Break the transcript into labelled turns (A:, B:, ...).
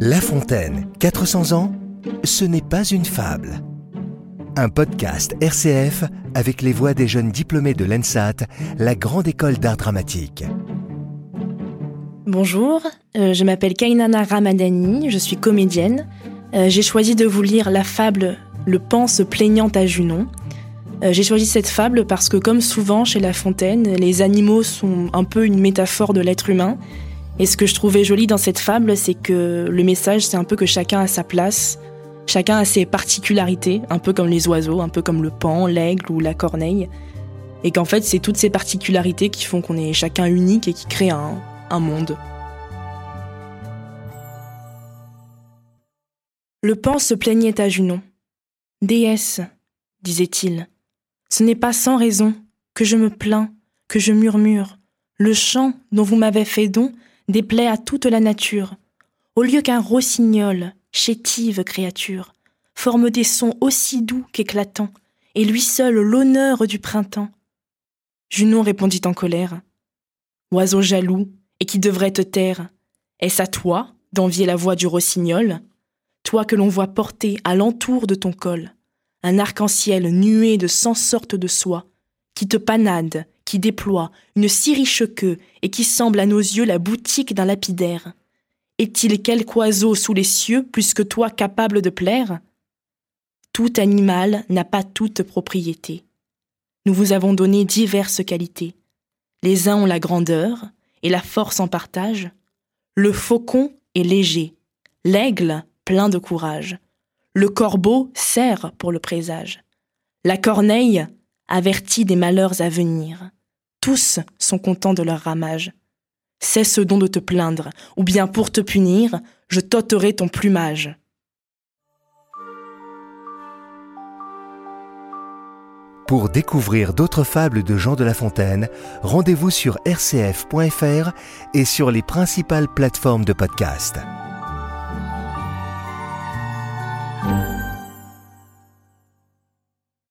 A: La Fontaine, 400 ans, ce n'est pas une fable. Un podcast RCF avec les voix des jeunes diplômés de l'ENSAT, la grande école d'art dramatique.
B: Bonjour, euh, je m'appelle Kainana Ramadani, je suis comédienne. Euh, j'ai choisi de vous lire la fable Le pan se plaignant à Junon. Euh, j'ai choisi cette fable parce que comme souvent chez La Fontaine, les animaux sont un peu une métaphore de l'être humain. Et ce que je trouvais joli dans cette fable, c'est que le message, c'est un peu que chacun a sa place, chacun a ses particularités, un peu comme les oiseaux, un peu comme le pan, l'aigle ou la corneille. Et qu'en fait, c'est toutes ces particularités qui font qu'on est chacun unique et qui créent un, un monde. Le pan se plaignait à Junon. Déesse, disait-il, ce n'est pas sans raison que je me plains, que je murmure. Le chant dont vous m'avez fait don déplaît à toute la nature. Au lieu qu'un rossignol, chétive créature, forme des sons aussi doux qu'éclatants, et lui seul l'honneur du printemps. Junon répondit en colère. Oiseau jaloux, et qui devrait te taire, est-ce à toi d'envier la voix du rossignol? Toi que l'on voit porter à l'entour de ton col un arc-en-ciel nué de cent sortes de soie, qui te panade, qui déploie une si riche queue et qui semble à nos yeux la boutique d'un lapidaire. Est-il quelque oiseau sous les cieux plus que toi capable de plaire? Tout animal n'a pas toute propriété. Nous vous avons donné diverses qualités. Les uns ont la grandeur et la force en partage. Le faucon est léger, l'aigle plein de courage. Le corbeau sert pour le présage. La corneille avertit des malheurs à venir. Tous sont contents de leur ramage. Cesse donc de te plaindre, ou bien pour te punir, je t'ôterai ton plumage.
A: Pour découvrir d'autres fables de Jean de La Fontaine, rendez-vous sur rcf.fr et sur les principales plateformes de podcast.